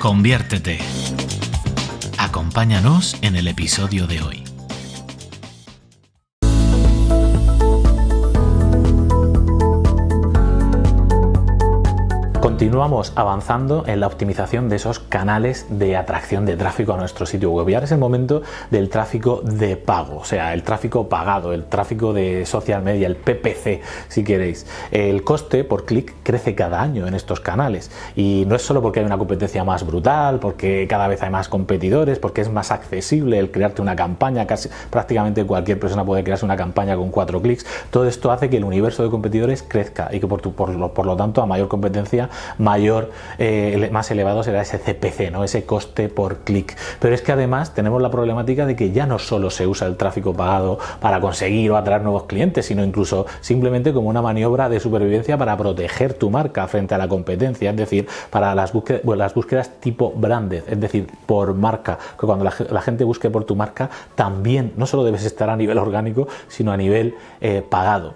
Conviértete. Acompáñanos en el episodio de hoy. Continuamos avanzando en la optimización de esos canales de atracción de tráfico a nuestro sitio web. Y ahora es el momento del tráfico de pago, o sea, el tráfico pagado, el tráfico de social media, el PPC, si queréis. El coste por clic crece cada año en estos canales. Y no es solo porque hay una competencia más brutal, porque cada vez hay más competidores, porque es más accesible el crearte una campaña, casi prácticamente cualquier persona puede crearse una campaña con cuatro clics. Todo esto hace que el universo de competidores crezca y que por, por, por lo tanto a mayor competencia mayor, eh, más elevado será ese CPC, ¿no? ese coste por clic. Pero es que además tenemos la problemática de que ya no solo se usa el tráfico pagado para conseguir o atraer nuevos clientes, sino incluso simplemente como una maniobra de supervivencia para proteger tu marca frente a la competencia, es decir, para las búsquedas, las búsquedas tipo branded, es decir, por marca, que cuando la, gente busque por tu marca, también no solo debes estar a nivel orgánico, sino a nivel eh, pagado.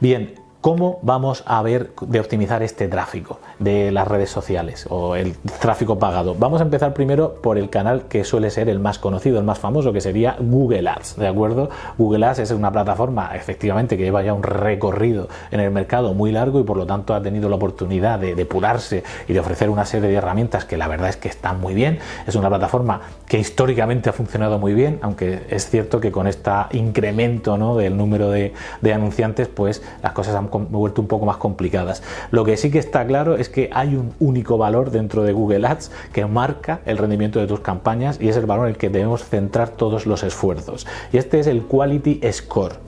Bien, ¿Cómo vamos a ver de optimizar este tráfico de las redes sociales o el tráfico pagado? Vamos a empezar primero por el canal que suele ser el más conocido, el más famoso, que sería Google Ads, ¿de acuerdo? Google Ads es una plataforma efectivamente que lleva ya un recorrido en el mercado muy largo y por lo tanto ha tenido la oportunidad de depurarse y de ofrecer una serie de herramientas que la verdad es que están muy bien. Es una plataforma que históricamente ha funcionado muy bien, aunque es cierto que con este incremento ¿no? del número de, de anunciantes, pues las cosas han vuelto un poco más complicadas. Lo que sí que está claro es que hay un único valor dentro de Google Ads que marca el rendimiento de tus campañas y es el valor en el que debemos centrar todos los esfuerzos. Y este es el Quality Score.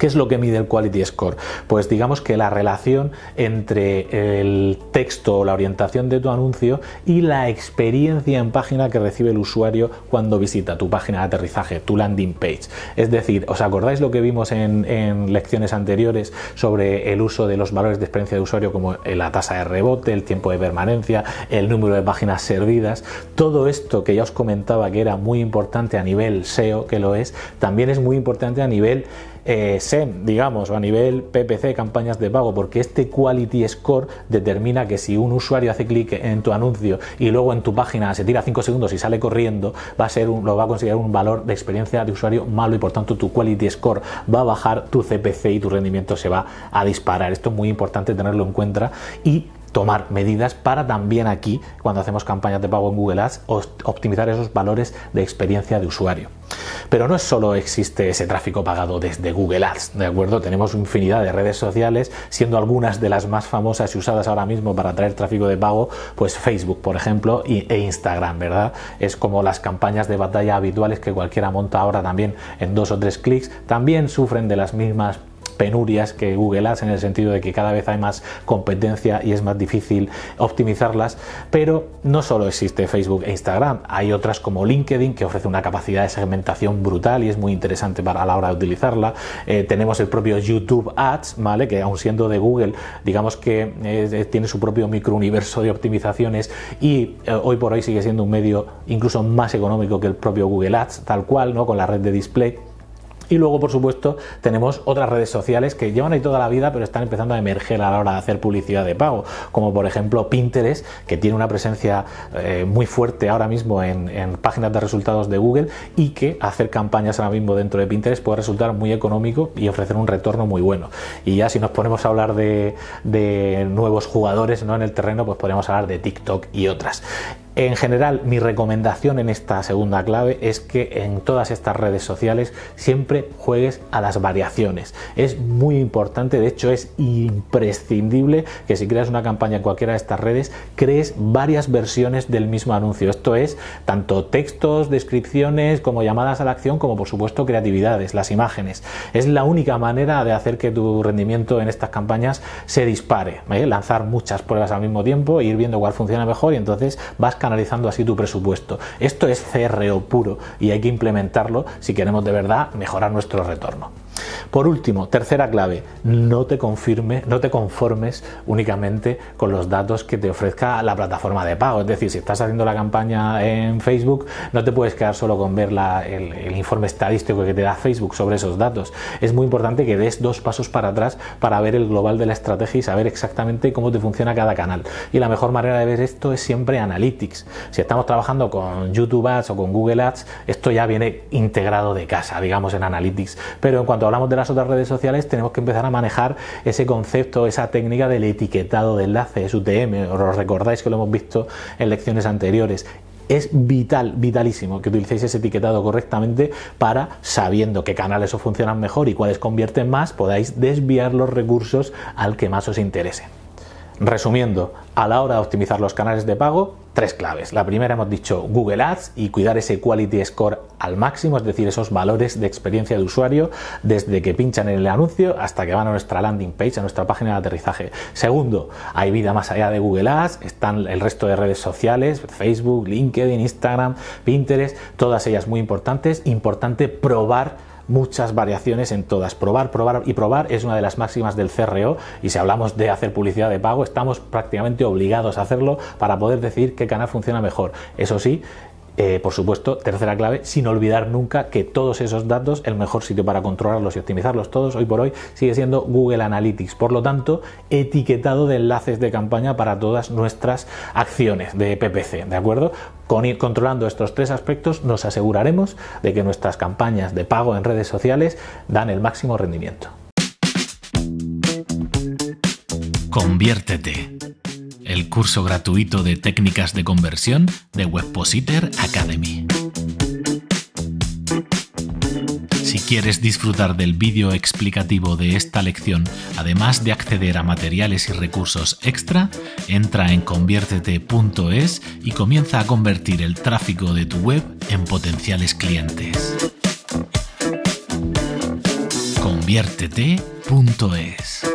¿Qué es lo que mide el Quality Score? Pues digamos que la relación entre el texto o la orientación de tu anuncio y la experiencia en página que recibe el usuario cuando visita tu página de aterrizaje, tu landing page. Es decir, ¿os acordáis lo que vimos en, lecciones anteriores sobre el uso de los valores de experiencia de usuario como la tasa de rebote, el tiempo de permanencia, el número de páginas servidas? Todo esto que ya os comentaba que era muy importante a nivel SEO, que lo es, también es muy importante a nivel eh, SEM, digamos, o a nivel PPC, campañas de pago, porque este Quality Score determina que si un usuario hace clic en tu anuncio y luego en tu página se tira 5 segundos y sale corriendo, va a ser lo va a considerar un valor de experiencia de usuario malo y por tanto tu Quality Score va a bajar, tu CPC y tu rendimiento se va a disparar. Esto es muy importante tenerlo en cuenta tomar medidas para también aquí, cuando hacemos campañas de pago en Google Ads, optimizar esos valores de experiencia de usuario. Pero no es solo existe ese tráfico pagado desde Google Ads, ¿de acuerdo? Tenemos infinidad de redes sociales, siendo algunas de las más famosas y usadas ahora mismo para atraer tráfico de pago, pues Facebook, por ejemplo, e Instagram, ¿verdad? Es como las campañas de batalla habituales que cualquiera monta ahora también en dos o tres clics, también sufren de las mismas penurias que Google Ads en el sentido de que cada vez hay más competencia y es más difícil optimizarlas, pero no solo existe Facebook e Instagram, hay otras como LinkedIn que ofrece una capacidad de segmentación brutal y es muy interesante para a la hora de utilizarla. Eh, tenemos el propio YouTube Ads, ¿vale? Que aun siendo de Google, digamos que eh, tiene su propio microuniverso de optimizaciones y eh, hoy por hoy sigue siendo un medio incluso más económico que el propio Google Ads, tal cual, ¿no? Con la red de display y luego, por supuesto, tenemos otras redes sociales que llevan ahí toda la vida, pero están empezando a emerger a la hora de hacer publicidad de pago, como por ejemplo Pinterest, que tiene una presencia eh, muy fuerte ahora mismo en, páginas de resultados de Google y que hacer campañas ahora mismo dentro de Pinterest puede resultar muy económico y ofrecer un retorno muy bueno. Y ya si nos ponemos a hablar de, nuevos jugadores ¿no? en el terreno, pues podemos hablar de TikTok y otras. En general, mi recomendación en esta segunda clave es que en todas estas redes sociales siempre juegues a las variaciones. Es muy importante, de hecho es imprescindible que si creas una campaña en cualquiera de estas redes, crees varias versiones del mismo anuncio. Esto es tanto textos, descripciones, como llamadas a la acción, como por supuesto creatividades, las imágenes. Es la única manera de hacer que tu rendimiento en estas campañas se dispare. Lanzar muchas pruebas al mismo tiempo e ir viendo cuál funciona mejor y entonces vas canalizando así tu presupuesto. Esto es CRO puro y hay que implementarlo si queremos de verdad mejorar nuestro retorno. Por último, tercera clave, no te confirme, no te conformes únicamente con los datos que te ofrezca la plataforma de pago. Es decir, si estás haciendo la campaña en Facebook, no te puedes quedar solo con ver el, informe estadístico que te da Facebook sobre esos datos. Es muy importante que des dos pasos para atrás para ver el global de la estrategia y saber exactamente cómo te funciona cada canal. Y la mejor manera de ver esto es siempre Analytics. Si estamos trabajando con YouTube Ads o con Google Ads, esto ya viene integrado de casa, digamos, en Analytics. Pero en cuanto hablamos de las otras redes sociales, tenemos que empezar a manejar ese concepto, esa técnica del etiquetado de enlaces, UTM, os recordáis que lo hemos visto en lecciones anteriores es vital, vitalísimo que utilicéis ese etiquetado correctamente para, sabiendo qué canales os funcionan mejor y cuáles convierten más, podáis desviar los recursos al que más os interese. Resumiendo, a la hora de optimizar los canales de pago, tres claves. La primera hemos dicho Google Ads y cuidar ese quality score al máximo, es decir, esos valores de experiencia de usuario desde que pinchan en el anuncio hasta que van a nuestra landing page, a nuestra página de aterrizaje. Segundo, hay vida más allá de Google Ads, están el resto de redes sociales, Facebook, LinkedIn, Instagram, Pinterest, todas ellas muy importantes. Importante probar muchas variaciones en todas. Probar, probar y probar es una de las máximas del CRO y si hablamos de hacer publicidad de pago estamos prácticamente obligados a hacerlo para poder decidir qué canal funciona mejor. Eso sí, eh, por supuesto, tercera clave, sin olvidar nunca que todos esos datos, el mejor sitio para controlarlos y optimizarlos todos hoy por hoy sigue siendo Google Analytics. Por lo tanto, etiquetado de enlaces de campaña para todas nuestras acciones de PPC, ¿de acuerdo? Con ir controlando estos tres aspectos nos aseguraremos de que nuestras campañas de pago en redes sociales dan el máximo rendimiento. Conviértete el curso gratuito de técnicas de conversión de Webpositor Academy. Si quieres disfrutar del vídeo explicativo de esta lección, además de acceder a materiales y recursos extra, entra en conviértete.es y comienza a convertir el tráfico de tu web en potenciales clientes. conviértete.es